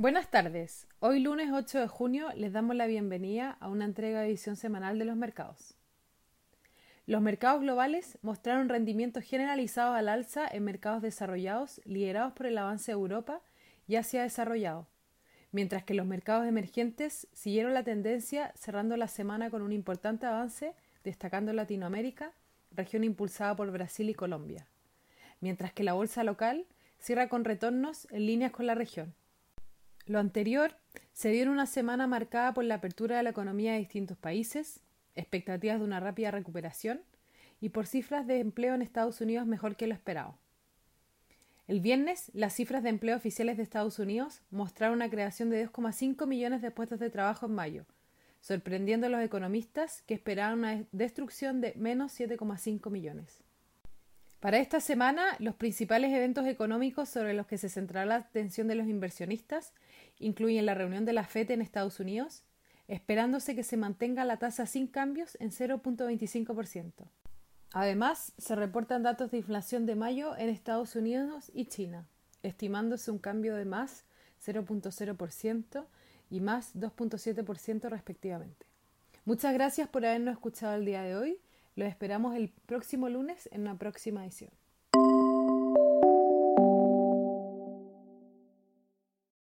Buenas tardes. Hoy lunes 8 de junio les damos la bienvenida a una entrega de edición semanal de los mercados. Los mercados globales mostraron rendimientos generalizados al alza en mercados desarrollados liderados por el avance de Europa y Asia desarrollado, mientras que los mercados emergentes siguieron la tendencia cerrando la semana con un importante avance destacando Latinoamérica, región impulsada por Brasil y Colombia, mientras que la bolsa local cierra con retornos en líneas con la región. Lo anterior se dio en una semana marcada por la apertura de la economía de distintos países, expectativas de una rápida recuperación y por cifras de empleo en Estados Unidos mejor que lo esperado. El viernes, las cifras de empleo oficiales de Estados Unidos mostraron una creación de 2,5 millones de puestos de trabajo en mayo, sorprendiendo a los economistas que esperaban una destrucción de menos 7,5 millones. Para esta semana, los principales eventos económicos sobre los que se centrará la atención de los inversionistas incluyen la reunión de la FED en Estados Unidos, esperándose que se mantenga la tasa sin cambios en 0.25%. Además, se reportan datos de inflación de mayo en Estados Unidos y China, estimándose un cambio de más 0.0% y más 2.7% respectivamente. Muchas gracias por habernos escuchado el día de hoy los esperamos el próximo lunes en una próxima edición.